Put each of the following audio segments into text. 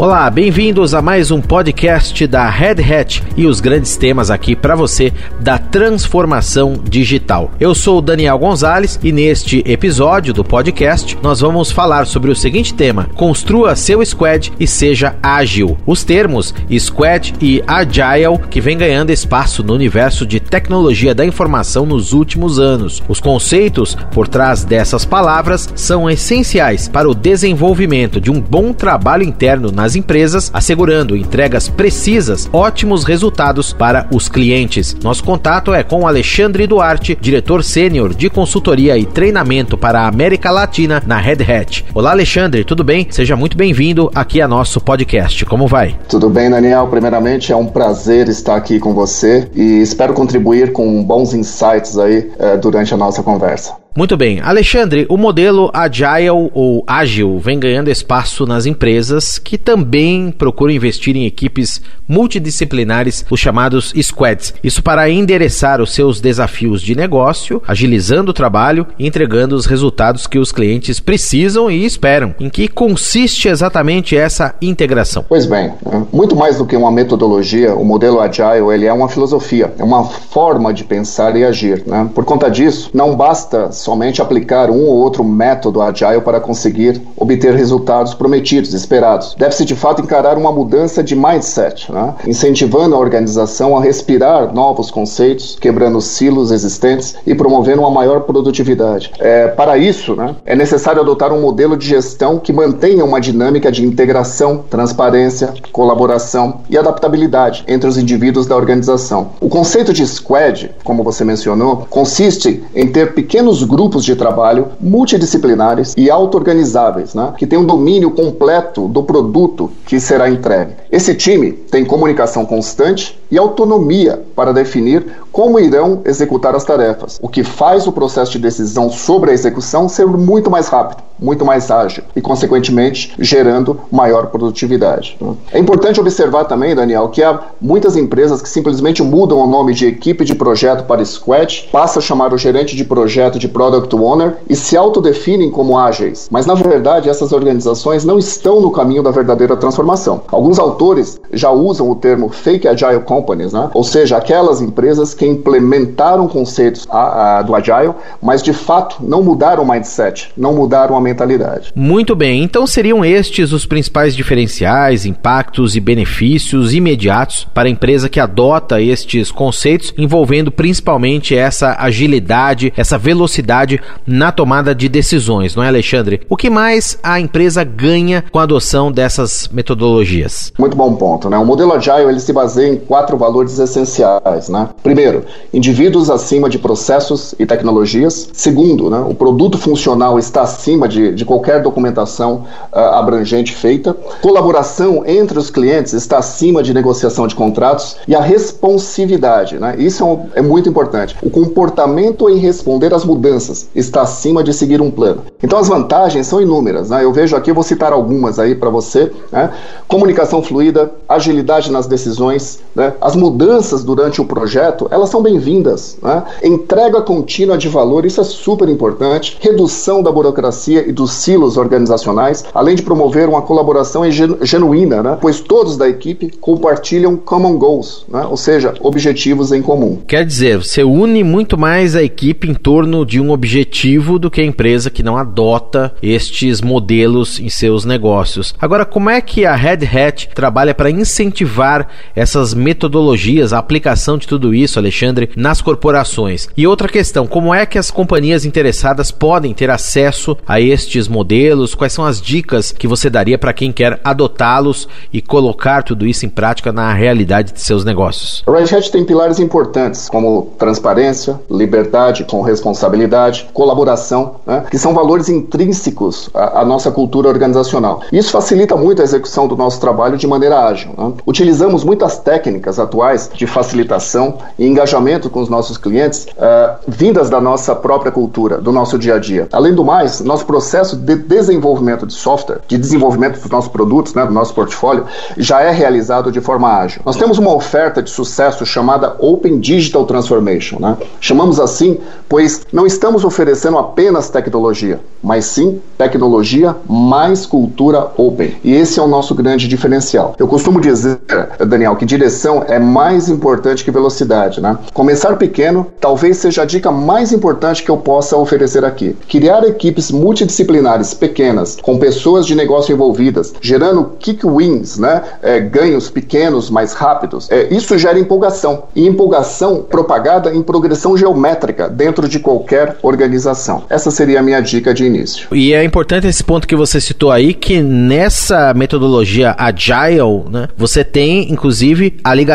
Olá, bem-vindos a mais um podcast da Red Hat e os grandes temas aqui para você da transformação digital. Eu sou o Daniel Gonzalez e neste episódio do podcast nós vamos falar sobre o seguinte tema: construa seu squad e seja ágil. Os termos squad e agile que vem ganhando espaço no universo de tecnologia da informação nos últimos anos. Os conceitos por trás dessas palavras são essenciais para o desenvolvimento de um bom trabalho interno nas empresas, assegurando entregas precisas, ótimos resultados para os clientes. Nosso contato é com Alexandre Duarte, diretor sênior de consultoria e treinamento para a América Latina na Red Hat. Olá, Alexandre, tudo bem? Seja muito bem-vindo aqui a nosso podcast. Como vai? Tudo bem, Daniel. Primeiramente, é um prazer estar aqui com você e espero contribuir com bons insights aí eh, durante a nossa conversa. Muito bem. Alexandre, o modelo Agile ou ágil vem ganhando espaço nas empresas que também procuram investir em equipes multidisciplinares, os chamados squads. Isso para endereçar os seus desafios de negócio, agilizando o trabalho e entregando os resultados que os clientes precisam e esperam. Em que consiste exatamente essa integração? Pois bem, muito mais do que uma metodologia, o modelo Agile ele é uma filosofia, é uma forma de pensar e agir. Né? Por conta disso, não basta somente aplicar um ou outro método agile para conseguir obter resultados prometidos, esperados. Deve-se de fato encarar uma mudança de mindset, né? incentivando a organização a respirar novos conceitos, quebrando silos existentes e promovendo uma maior produtividade. É, para isso, né, é necessário adotar um modelo de gestão que mantenha uma dinâmica de integração, transparência, colaboração e adaptabilidade entre os indivíduos da organização. O conceito de squad, como você mencionou, consiste em ter pequenos grupos de trabalho multidisciplinares e auto-organizáveis, né, que têm um domínio completo do produto que será entregue. Esse time tem comunicação constante e autonomia para definir como irão executar as tarefas, o que faz o processo de decisão sobre a execução ser muito mais rápido, muito mais ágil e, consequentemente, gerando maior produtividade. É importante observar também, Daniel, que há muitas empresas que simplesmente mudam o nome de equipe de projeto para squad, passam a chamar o gerente de projeto de product owner e se autodefinem como ágeis. Mas, na verdade, essas organizações não estão no caminho da verdadeira transformação. Alguns autores já usam o termo fake agile companies, né? ou seja, aquelas empresas que implementaram conceitos a, a, do Agile, mas de fato não mudaram o mindset, não mudaram a mentalidade. Muito bem, então seriam estes os principais diferenciais, impactos e benefícios imediatos para a empresa que adota estes conceitos, envolvendo principalmente essa agilidade, essa velocidade na tomada de decisões, não é, Alexandre? O que mais a empresa ganha com a adoção dessas metodologias? Muito bom ponto, né? O modelo Agile ele se baseia em quatro valores essenciais, né? Primeiro, indivíduos acima de processos e tecnologias. Segundo, né, o produto funcional está acima de, de qualquer documentação uh, abrangente feita. Colaboração entre os clientes está acima de negociação de contratos. E a responsividade, né, isso é, um, é muito importante. O comportamento em responder às mudanças está acima de seguir um plano. Então as vantagens são inúmeras. Né? Eu vejo aqui, eu vou citar algumas aí para você. Né? Comunicação fluida, agilidade nas decisões, né? As mudanças durante o projeto, elas são bem-vindas. Né? Entrega contínua de valor, isso é super importante. Redução da burocracia e dos silos organizacionais, além de promover uma colaboração genuína, né? pois todos da equipe compartilham common goals, né? ou seja, objetivos em comum. Quer dizer, você une muito mais a equipe em torno de um objetivo do que a empresa que não adota estes modelos em seus negócios. Agora, como é que a Red Hat trabalha para incentivar essas metodologias, a aplicação de tudo isso, Alexandre, nas corporações? E outra questão, como é que as companhias interessadas podem ter acesso a estes modelos? Quais são as dicas que você daria para quem quer adotá-los e colocar tudo isso em prática na realidade de seus negócios? A Red Hat tem pilares importantes, como transparência, liberdade com responsabilidade, colaboração, né, que são valores intrínsecos à, à, nossa cultura organizacional. Isso facilita muito a execução do nosso trabalho de maneira ágil. Né? Utilizamos muitas técnicas atuais de facilitação e engajamento com os nossos clientes, uh, vindas da nossa própria cultura, do nosso dia a dia. Além do mais, nosso processo de desenvolvimento de software, de desenvolvimento dos nossos produtos, né, do nosso portfólio, já é realizado de forma ágil. Nós temos uma oferta de sucesso chamada Open Digital Transformation. Né? Chamamos assim, pois não estamos oferecendo apenas tecnologia, mas sim tecnologia mais cultura open. E esse é o nosso grande diferencial. Eu costumo dizer, Daniel, que direção é mais importante que velocidade. Né? Começar pequeno talvez seja a dica mais importante que eu possa oferecer aqui. Criar equipes multidisciplinares pequenas, com pessoas de negócio envolvidas, gerando kick wins, né? É, ganhos pequenos, mais rápidos. É, isso gera empolgação. E empolgação propagada em progressão geométrica dentro de qualquer organização. Essa seria a minha dica de início. E é importante esse ponto que você citou aí, que nessa metodologia agile, né, você tem inclusive a ligação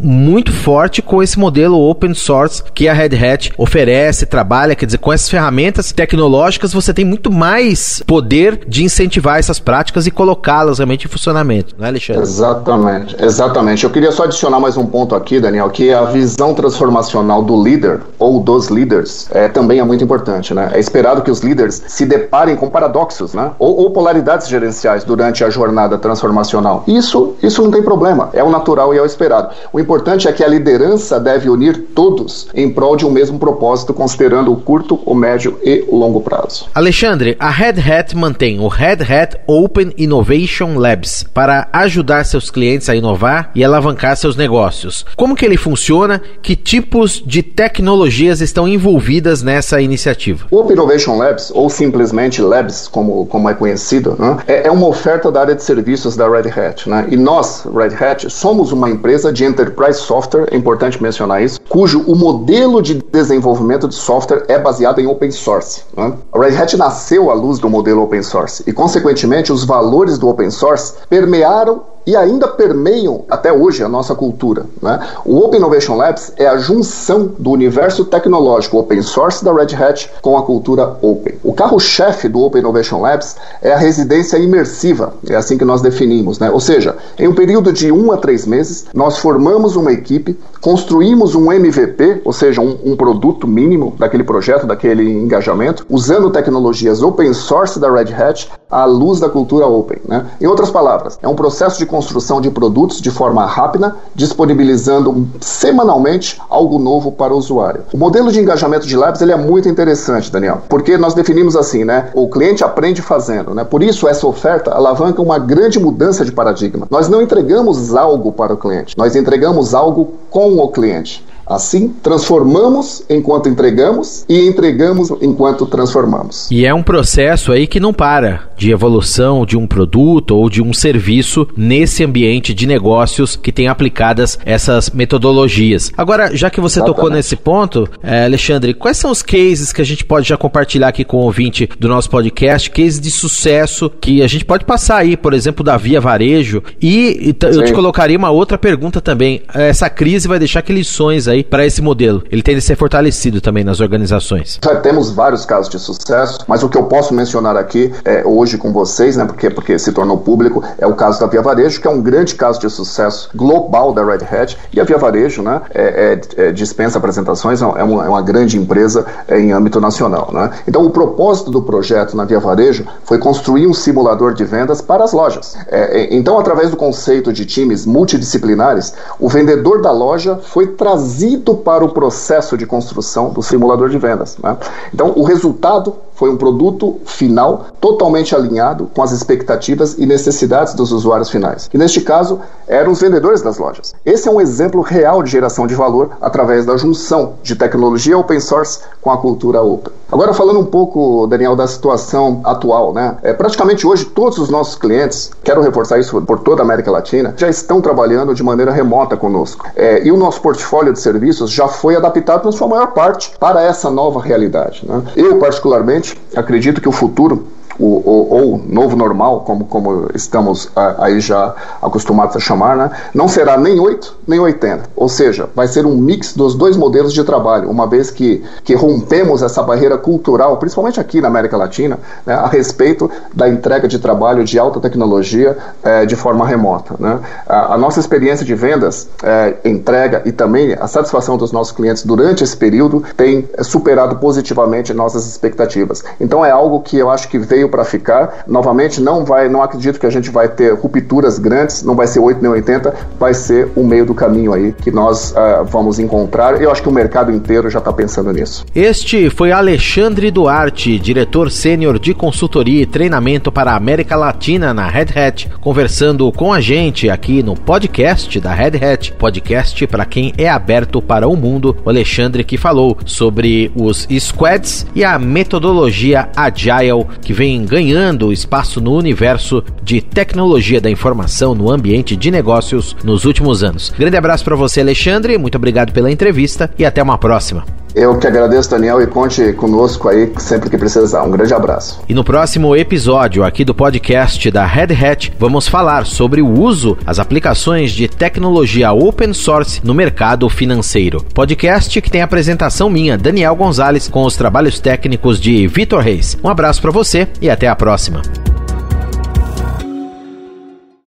muito forte com esse modelo open source que a Red Hat oferece, trabalha, quer dizer, com essas ferramentas tecnológicas você tem muito mais poder de incentivar essas práticas e colocá-las realmente em funcionamento, não é, Alexandre? Exatamente, exatamente. Eu queria só adicionar mais um ponto aqui, Daniel, que a visão transformacional do líder ou dos líderes é, também é muito importante, né? É esperado que os líderes se deparem com paradoxos, né? Ou, ou polaridades gerenciais durante a jornada transformacional. Isso, isso não tem problema, é o natural e é o esperado. O importante é que a liderança deve unir todos em prol de um mesmo propósito, considerando o curto, o médio e o longo prazo. Alexandre, a Red Hat mantém o Red Hat Open Innovation Labs para ajudar seus clientes a inovar e alavancar seus negócios. Como que ele funciona? Que tipos de tecnologias estão envolvidas nessa iniciativa? O Open Innovation Labs, ou simplesmente Labs, como, como é conhecido, né, é, é uma oferta da área de serviços da Red Hat. Né? E nós, Red Hat, somos uma empresa de enterprise software, é importante mencionar isso, cujo o modelo de desenvolvimento de software é baseado em open source. Né? A Red Hat nasceu à luz do modelo open source e, consequentemente, os valores do open source permearam e ainda permeiam até hoje a nossa cultura. Né? O Open Innovation Labs é a junção do universo tecnológico open source da Red Hat com a cultura open. O carro-chefe do Open Innovation Labs é a residência imersiva, é assim que nós definimos. Né? Ou seja, em um período de um a três meses, nós formamos uma equipe, construímos um MVP, ou seja, um, um produto mínimo daquele projeto, daquele engajamento, usando tecnologias open source da Red Hat à luz da cultura open. Né? Em outras palavras, é um processo de construção de produtos de forma rápida, disponibilizando semanalmente algo novo para o usuário. O modelo de engajamento de Labs ele é muito interessante, Daniel, porque nós definimos assim, né? O cliente aprende fazendo, né? Por isso essa oferta alavanca uma grande mudança de paradigma. Nós não entregamos algo para o cliente, nós entregamos algo com o cliente. Assim, transformamos enquanto entregamos e entregamos enquanto transformamos. E é um processo aí que não para de evolução de um produto ou de um serviço nesse ambiente de negócios que tem aplicadas essas metodologias. Agora, já que você Exatamente. tocou nesse ponto, é, Alexandre, quais são os cases que a gente pode já compartilhar aqui com o ouvinte do nosso podcast, cases de sucesso que a gente pode passar aí, por exemplo, da Via Varejo? E, e eu te colocaria uma outra pergunta também. Essa crise vai deixar que lições aí aí para esse modelo? Ele tem de ser fortalecido também nas organizações. Já temos vários casos de sucesso, mas o que eu posso mencionar aqui é, hoje com vocês, né, porque, porque se tornou público, é o caso da Via Varejo, que é um grande caso de sucesso global da Red Hat. E a Via Varejo né, é, é, é dispensa apresentações, é uma, é uma grande empresa é, em âmbito nacional. Né? Então, o propósito do projeto na Via Varejo foi construir um simulador de vendas para as lojas. É, então, através do conceito de times multidisciplinares, o vendedor da loja foi trazido trazido para o processo de construção do simulador de vendas. Né? Então, o resultado foi um produto final totalmente alinhado com as expectativas e necessidades dos usuários finais, que neste caso eram os vendedores das lojas. Esse é um exemplo real de geração de valor através da junção de tecnologia open source com a cultura open. Agora falando um pouco, Daniel, da situação atual, né? É, praticamente hoje todos os nossos clientes, quero reforçar isso por toda a América Latina, já estão trabalhando de maneira remota conosco. É, e o nosso portfólio de serviços já foi adaptado na sua maior parte para essa nova realidade. Né? Eu particularmente acredito que o futuro o, o, ou novo normal, como, como estamos aí já acostumados a chamar, né, não será nem 8 nem 80. Ou seja, vai ser um mix dos dois modelos de trabalho, uma vez que, que rompemos essa barreira cultural, principalmente aqui na América Latina, né, a respeito da entrega de trabalho de alta tecnologia é, de forma remota. Né. A, a, nossa experiência de vendas, é, entrega e também a satisfação dos nossos clientes durante esse período tem superado positivamente nossas expectativas. Então é algo que eu acho que veio para ficar. Novamente, não vai, não acredito que a gente vai ter rupturas grandes, não vai ser 8 nem 80, vai ser o meio do caminho aí que nós uh, vamos encontrar. Eu acho que o mercado inteiro já está pensando nisso. Este foi Alexandre Duarte, diretor sênior de consultoria e treinamento para a América Latina na Red Hat, conversando com a gente aqui no podcast da Red Hat, podcast para quem é aberto para o mundo. O Alexandre que falou sobre os squads e a metodologia Agile que ganhando espaço no universo de tecnologia da informação no ambiente de negócios nos últimos anos. Grande abraço para você, Alexandre. Muito obrigado pela entrevista e até uma próxima. Eu que agradeço, Daniel, e conte conosco aí sempre que precisar. Um grande abraço. E no próximo episódio aqui do podcast da Red Hat, vamos falar sobre o uso, as aplicações de tecnologia open source no mercado financeiro. Podcast que tem apresentação minha, Daniel Gonzalez, com os trabalhos técnicos de Vitor Reis. Um abraço para você e até a próxima.